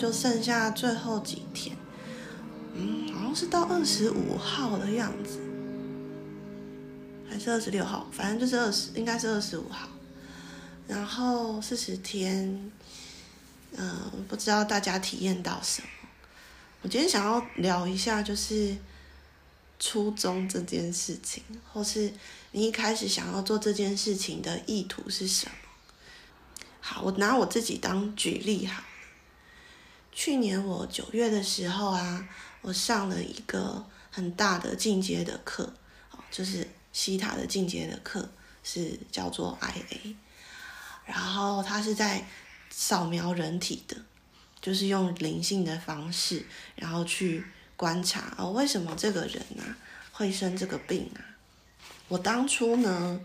就剩下最后几天，嗯，好像是到二十五号的样子，还是二十六号，反正就是二十，应该是二十五号。然后四十天，嗯、不知道大家体验到什么？我今天想要聊一下，就是初衷这件事情，或是你一开始想要做这件事情的意图是什么？好，我拿我自己当举例哈。去年我九月的时候啊，我上了一个很大的进阶的课，就是西塔的进阶的课，是叫做 IA，然后它是在扫描人体的。就是用灵性的方式，然后去观察哦，为什么这个人、啊、会生这个病啊？我当初呢，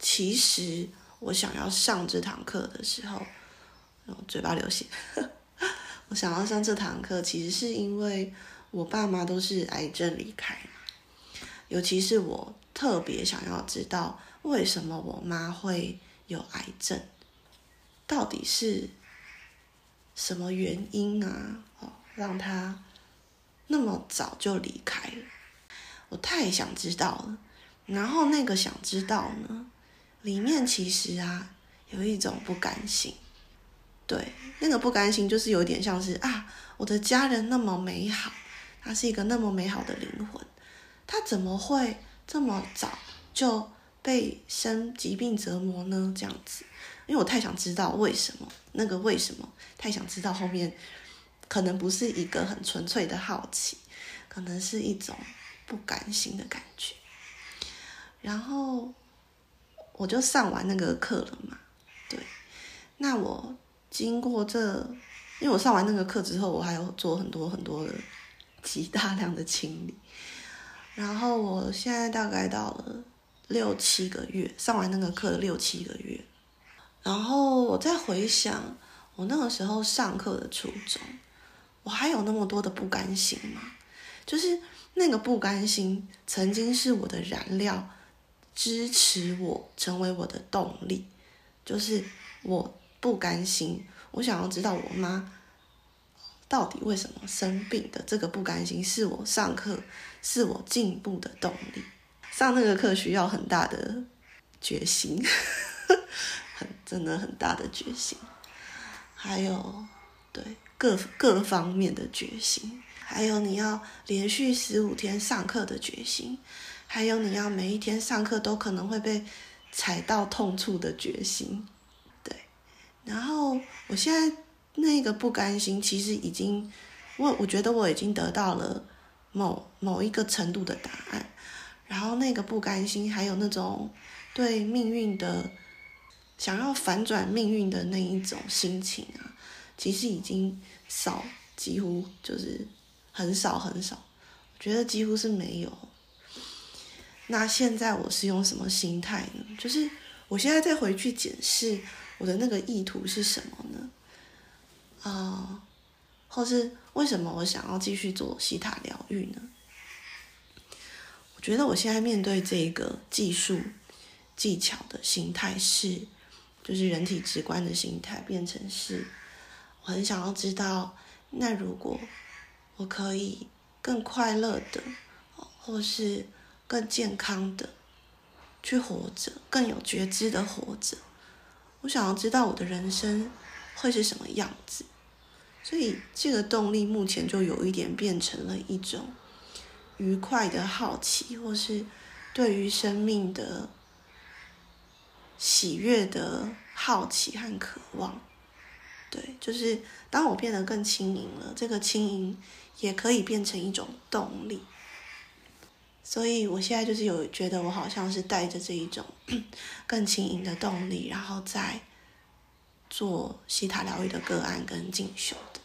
其实我想要上这堂课的时候，嘴巴流血。我想要上这堂课，其实是因为我爸妈都是癌症离开，尤其是我特别想要知道为什么我妈会有癌症，到底是。什么原因啊？哦，让他那么早就离开了，我太想知道了。然后那个想知道呢，里面其实啊有一种不甘心。对，那个不甘心就是有点像是啊，我的家人那么美好，他是一个那么美好的灵魂，他怎么会这么早就被生疾病折磨呢？这样子。因为我太想知道为什么，那个为什么，太想知道后面，可能不是一个很纯粹的好奇，可能是一种不甘心的感觉。然后我就上完那个课了嘛，对。那我经过这，因为我上完那个课之后，我还要做很多很多的极大 量的清理。然后我现在大概到了六七个月，上完那个课六七个月。然后我再回想我那个时候上课的初衷，我还有那么多的不甘心吗？就是那个不甘心曾经是我的燃料，支持我成为我的动力。就是我不甘心，我想要知道我妈到底为什么生病的。这个不甘心是我上课，是我进步的动力。上那个课需要很大的决心。很真的很大的决心，还有对各各方面的决心，还有你要连续十五天上课的决心，还有你要每一天上课都可能会被踩到痛处的决心，然后我现在那个不甘心，其实已经我我觉得我已经得到了某某一个程度的答案，然后那个不甘心，还有那种对命运的。想要反转命运的那一种心情啊，其实已经少，几乎就是很少很少，我觉得几乎是没有。那现在我是用什么心态呢？就是我现在再回去检视我的那个意图是什么呢？啊、或是为什么我想要继续做西塔疗愈呢？我觉得我现在面对这个技术技巧的心态是。就是人体直观的心态变成是，我很想要知道，那如果我可以更快乐的，或是更健康的去活着，更有觉知的活着，我想要知道我的人生会是什么样子。所以这个动力目前就有一点变成了一种愉快的好奇，或是对于生命的。喜悦的好奇和渴望，对，就是当我变得更轻盈了，这个轻盈也可以变成一种动力。所以我现在就是有觉得我好像是带着这一种 更轻盈的动力，然后再做希塔疗愈的个案跟进修的。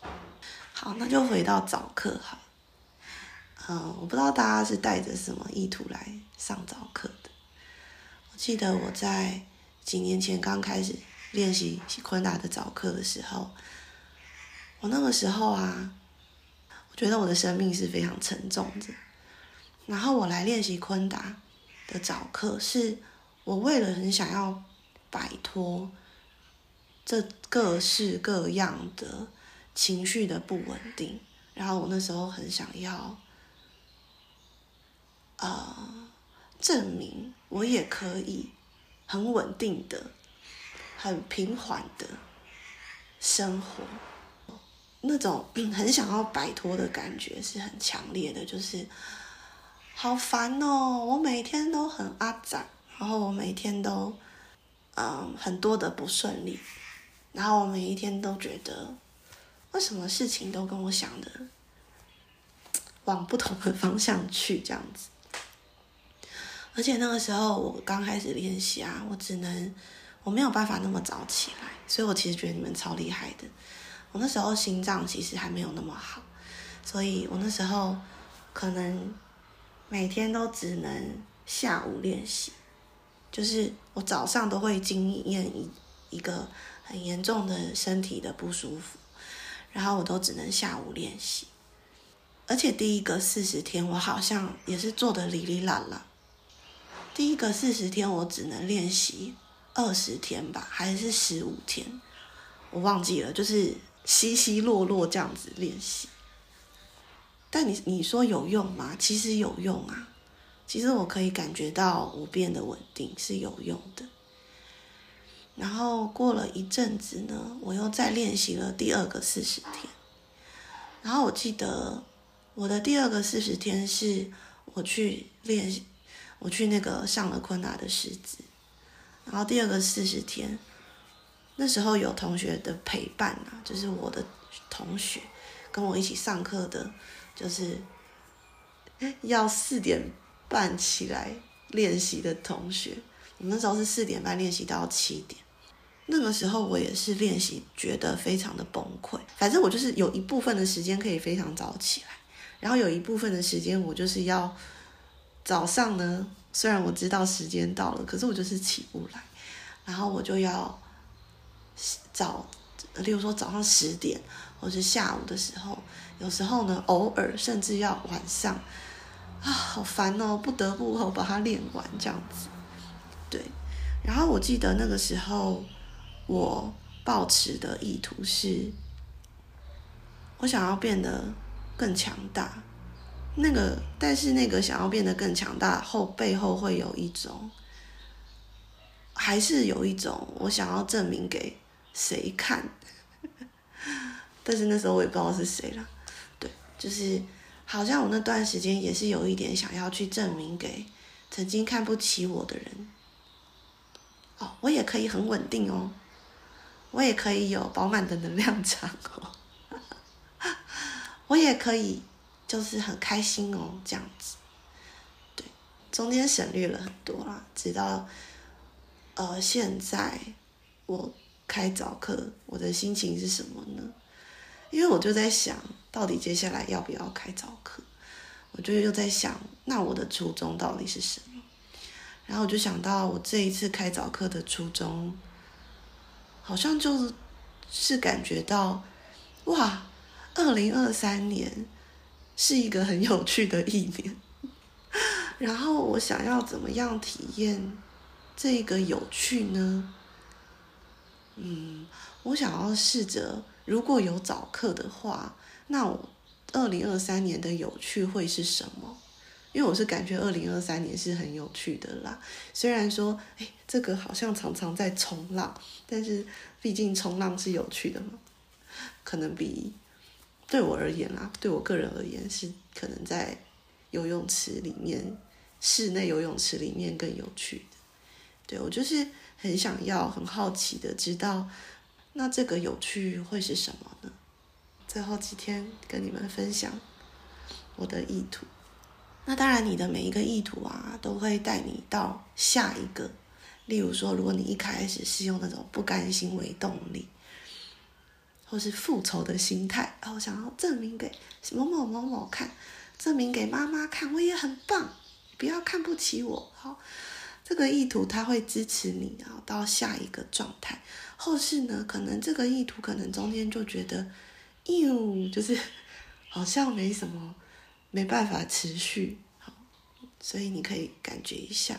好，那就回到早课哈。嗯，我不知道大家是带着什么意图来上早课的。我记得我在。几年前刚开始练习昆达的早课的时候，我那个时候啊，我觉得我的生命是非常沉重的。然后我来练习昆达的早课，是我为了很想要摆脱这各式各样的情绪的不稳定，然后我那时候很想要，呃，证明我也可以很稳定的、很平缓的生活。那种很想要摆脱的感觉是很强烈的，就是好烦哦！我每天都很阿杂，然后我每天都嗯很多的不顺利，然后我每一天都觉得为什么事情都跟我想的往不同的方向去这样子。而且那个时候我刚开始练习啊，我只能我没有办法那么早起来，所以我其实觉得你们超厉害的。我那时候心脏其实还没有那么好，所以我那时候可能每天都只能下午练习，就是我早上都会经验一一个很严重的身体的不舒服，然后我都只能下午练习，而且第一个四十天我好像也是做的哩哩啦啦，第一个四十天我只能练习二十天吧，还是十五天，我忘记了，就是。稀稀落落这样子练习，但你你说有用吗？其实有用啊，其实我可以感觉到我变的稳定是有用的。然后过了一阵子呢，我又再练习了第二个四十天。然后我记得我的第二个四十天是我去练，我去那个上了昆达的师资。然后第二个四十天。那时候有同学的陪伴啊，就是我的同学跟我一起上课的，就是要四点半起来练习的同学。我那时候是四点半练习到七点。那个时候我也是练习觉得非常的崩溃。反正我就是有一部分的时间可以非常早起来，然后有一部分的时间我就是要早上呢，虽然我知道时间到了，可是我就是起不来，然后我就要。早，例如说早上十点，或是下午的时候，有时候呢，偶尔甚至要晚上，啊，好烦哦，不得不我把它练完这样子。对，然后我记得那个时候，我抱持的意图是，我想要变得更强大。那个，但是那个想要变得更强大后，背后会有一种，还是有一种我想要证明给。谁看？但是那时候我也不知道是谁了。对，就是好像我那段时间也是有一点想要去证明给曾经看不起我的人。哦，我也可以很稳定哦，我也可以有饱满的能量场哦，我也可以就是很开心哦，这样子。对，中间省略了很多啦，直到呃现在我。开早课，我的心情是什么呢？因为我就在想，到底接下来要不要开早课？我就又在想，那我的初衷到底是什么？然后我就想到，我这一次开早课的初衷，好像就是感觉到，哇，二零二三年是一个很有趣的一年。然后我想要怎么样体验这个有趣呢？嗯，我想要试着，如果有早课的话，那我二零二三年的有趣会是什么？因为我是感觉二零二三年是很有趣的啦。虽然说，哎，这个好像常常在冲浪，但是毕竟冲浪是有趣的嘛，可能比对我而言啦，对我个人而言是可能在游泳池里面，室内游泳池里面更有趣的。对，我就是。很想要，很好奇的知道，那这个有趣会是什么呢？最后几天跟你们分享我的意图。那当然，你的每一个意图啊，都会带你到下一个。例如说，如果你一开始是用那种不甘心为动力，或是复仇的心态，然后想要证明给某某某某看，证明给妈妈看，我也很棒，不要看不起我，好。这个意图它会支持你，啊到下一个状态。后世呢，可能这个意图可能中间就觉得，哟，就是 好像没什么，没办法持续。好，所以你可以感觉一下，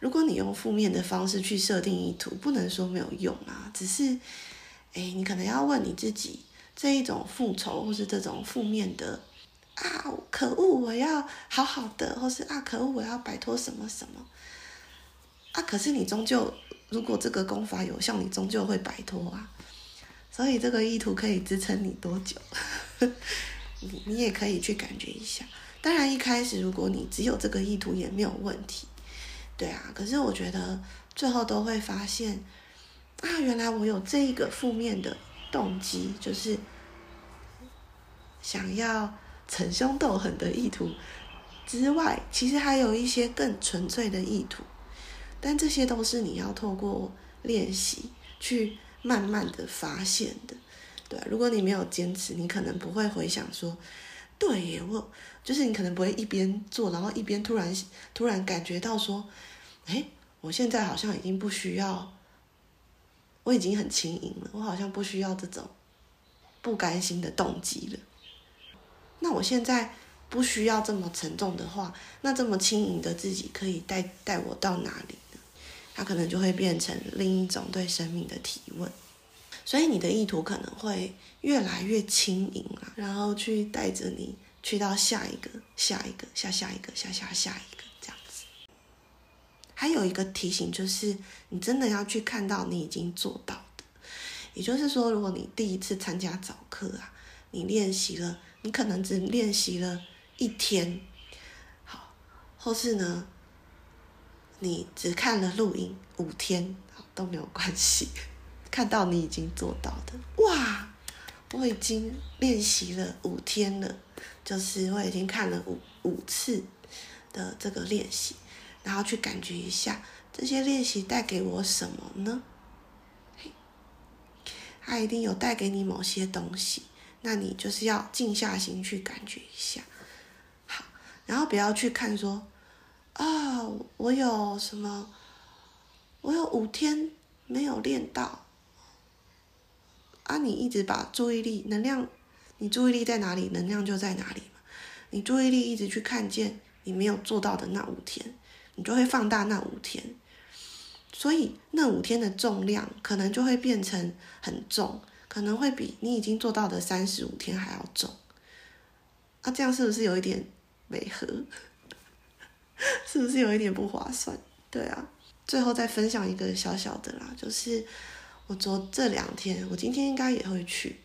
如果你用负面的方式去设定意图，不能说没有用啊，只是，哎，你可能要问你自己，这一种复仇或是这种负面的啊，可恶，我要好好的，或是啊，可恶，我要摆脱什么什么啊，可是你终究，如果这个功法有效，你终究会摆脱啊。所以这个意图可以支撑你多久？你你也可以去感觉一下。当然一开始如果你只有这个意图也没有问题，对啊。可是我觉得最后都会发现，啊，原来我有这一个负面的动机，就是想要逞凶斗狠的意图之外，其实还有一些更纯粹的意图。但这些都是你要透过练习去。慢慢的发现的，对，如果你没有坚持，你可能不会回想说，对耶，我就是你可能不会一边做，然后一边突然突然感觉到说，哎，我现在好像已经不需要，我已经很轻盈了，我好像不需要这种不甘心的动机了。那我现在不需要这么沉重的话，那这么轻盈的自己可以带带我到哪里？它可能就会变成另一种对生命的提问，所以你的意图可能会越来越轻盈啊，然后去带着你去到下一个、下一个、下下一个、下下下一个这样子。还有一个提醒就是，你真的要去看到你已经做到的，也就是说，如果你第一次参加早课啊，你练习了，你可能只练习了一天，好，或是呢，你只看了录音五天都没有关系，看到你已经做到的，哇！我已经练习了五天了，就是我已经看了五五次的这个练习，然后去感觉一下这些练习带给我什么呢？它一定有带给你某些东西，那你就是要静下心去感觉一下，好，然后不要去看说。啊，我有什么？我有五天没有练到。啊，你一直把注意力、能量，你注意力在哪里，能量就在哪里嘛。你注意力一直去看见你没有做到的那五天，你就会放大那五天。所以那五天的重量可能就会变成很重，可能会比你已经做到的三十五天还要重。啊，这样是不是有一点违和？是不是有一点不划算？对啊，最后再分享一个小小的啦，就是我昨这两天，我今天应该也会去。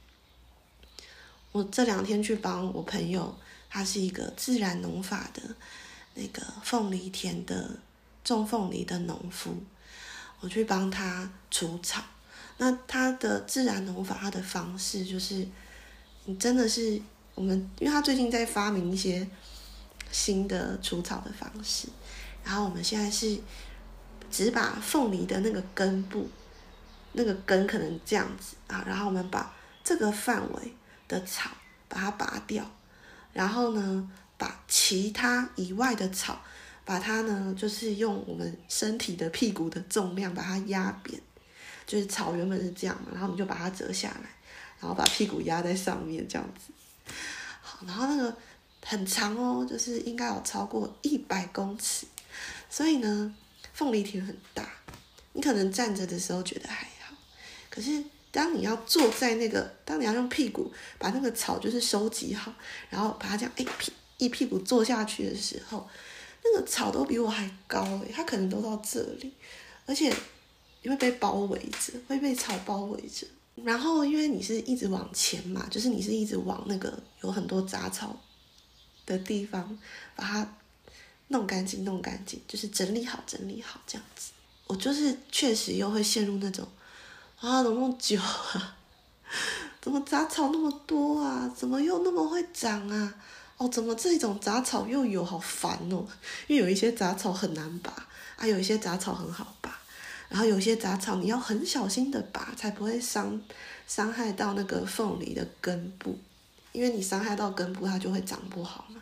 我这两天去帮我朋友，他是一个自然农法的那个凤梨田的种凤梨的农夫，我去帮他除草。那他的自然农法，他的方式就是，你真的是我们，因为他最近在发明一些。新的除草的方式，然后我们现在是只把凤梨的那个根部，那个根可能这样子啊，然后我们把这个范围的草把它拔掉，然后呢，把其他以外的草，把它呢就是用我们身体的屁股的重量把它压扁，就是草原本是这样嘛，然后我们就把它折下来，然后把屁股压在上面这样子，好，然后那个。很长哦，就是应该有超过一百公尺，所以呢，凤梨田很大。你可能站着的时候觉得还好，可是当你要坐在那个，当你要用屁股把那个草就是收集好，然后把它这样一屁一屁股坐下去的时候，那个草都比我还高诶，它可能都到这里，而且你会被包围着，会被草包围着。然后因为你是一直往前嘛，就是你是一直往那个有很多杂草。的地方，把它弄干净，弄干净，就是整理好，整理好这样子。我就是确实又会陷入那种啊，怎么那么久啊？怎么杂草那么多啊？怎么又那么会长啊？哦，怎么这种杂草又有？好烦哦！因为有一些杂草很难拔，啊，有一些杂草很好拔，然后有些杂草你要很小心的拔，才不会伤伤害到那个凤梨的根部。因为你伤害到根部，它就会长不好嘛，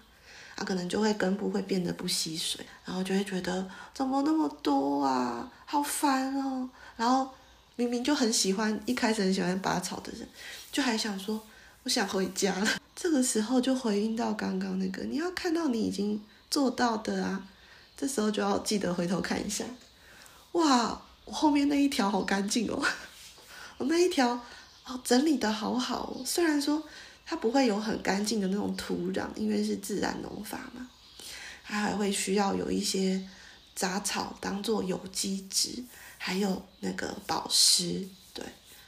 它可能就会根部会变得不吸水，然后就会觉得怎么那么多啊，好烦哦。然后明明就很喜欢，一开始很喜欢拔草的人，就还想说我想回家了。这个时候就回应到刚刚那个，你要看到你已经做到的啊，这时候就要记得回头看一下，哇，我后面那一条好干净哦，我那一条。哦，整理得好好哦。虽然说它不会有很干净的那种土壤，因为是自然农法嘛，它还会需要有一些杂草当做有机质，还有那个保湿，对，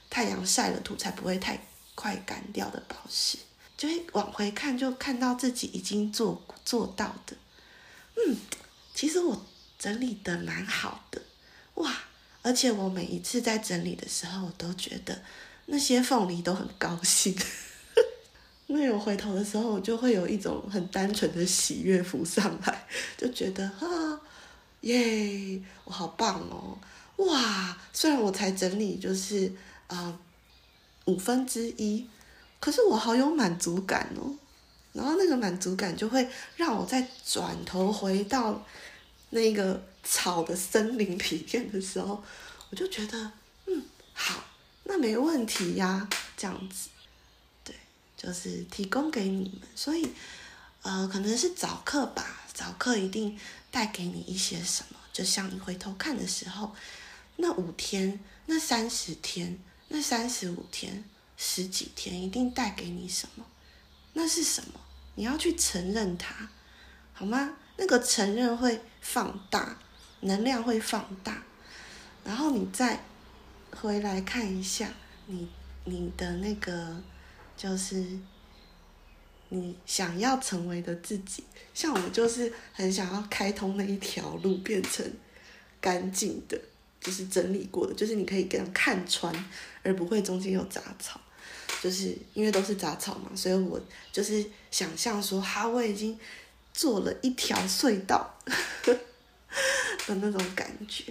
太阳晒了土才不会太快干掉的保湿。就会往回看，就看到自己已经做做到的。嗯，其实我整理得蛮好的，哇！而且我每一次在整理的时候，我都觉得那些凤梨都很高兴。因为我回头的时候，我就会有一种很单纯的喜悦浮上来，就觉得啊，耶，我好棒哦！哇，虽然我才整理就是啊、呃、五分之一，可是我好有满足感哦。然后那个满足感就会让我再转头回到那个草的森林里面的时候，我就觉得，嗯，好，那没问题呀，这样子，就是提供给你们。所以，呃，可能是早课吧，早课一定带给你一些什么。就像你回头看的时候，那五天、那三十天、那三十五天、十几天，一定带给你什么？那是什么？你要去承认它，好吗？那个承认会放大，能量会放大，然后你再回来看一下你你的那个，就是你想要成为的自己。像我就是很想要开通那一条路，变成干净的，就是整理过的，就是你可以给人看穿，而不会中间有杂草。就是因为都是杂草嘛，所以我就是想象说，哈，我已经做了一条隧道的那种感觉，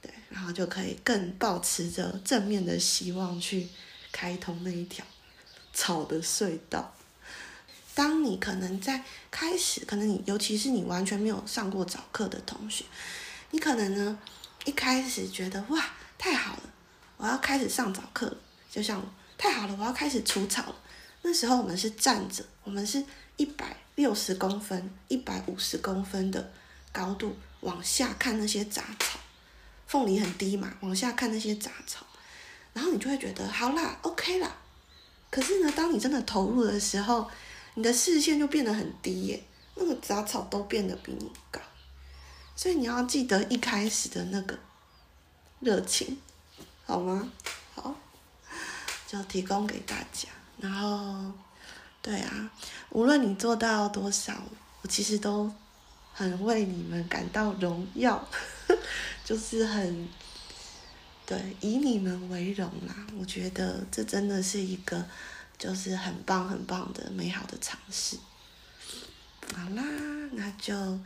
对，然后就可以更抱持着正面的希望去开通那一条草的隧道。当你可能在开始，可能你尤其是你完全没有上过早课的同学，你可能呢一开始觉得哇，太好了，我要开始上早课了，就像。太好了，我要开始除草了。那时候我们是站着，我们是一百六十公分、一百五十公分的高度往下看那些杂草，凤梨很低嘛，往下看那些杂草，然后你就会觉得好啦，OK 啦。可是呢，当你真的投入的时候，你的视线就变得很低耶，那个杂草都变得比你高，所以你要记得一开始的那个热情，好吗？好。就提供给大家，然后，对啊，无论你做到多少，我其实都很为你们感到荣耀，就是很，对，以你们为荣啦。我觉得这真的是一个，就是很棒很棒的美好的尝试。好啦，那就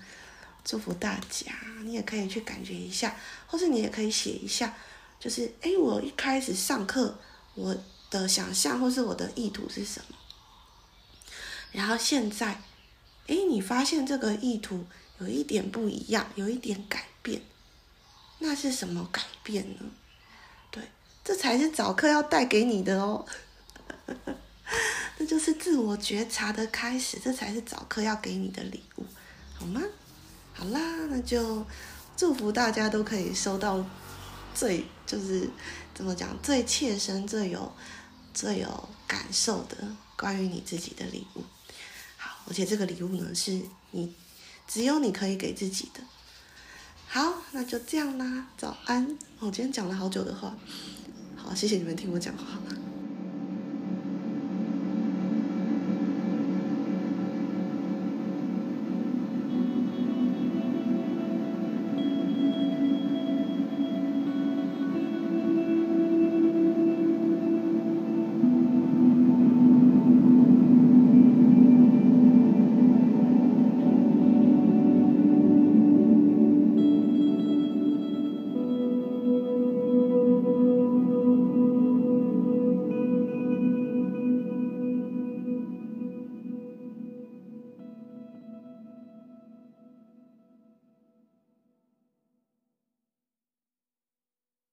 祝福大家，你也可以去感觉一下，或是你也可以写一下，就是哎，我一开始上课我。的想象或是我的意图是什么？然后现在，诶，你发现这个意图有一点不一样，有一点改变，那是什么改变呢？这才是早课要带给你的哦。那就是自我觉察的开始，这才是早课要给你的礼物，好吗？好啦，那就祝福大家都可以收到最就是怎么讲最切身、最有。最有感受的关于你自己的礼物，好，而且这个礼物呢，是你只有你可以给自己的。好，那就这样啦，早安。我今天讲了好久的话，好谢谢你们听我讲话。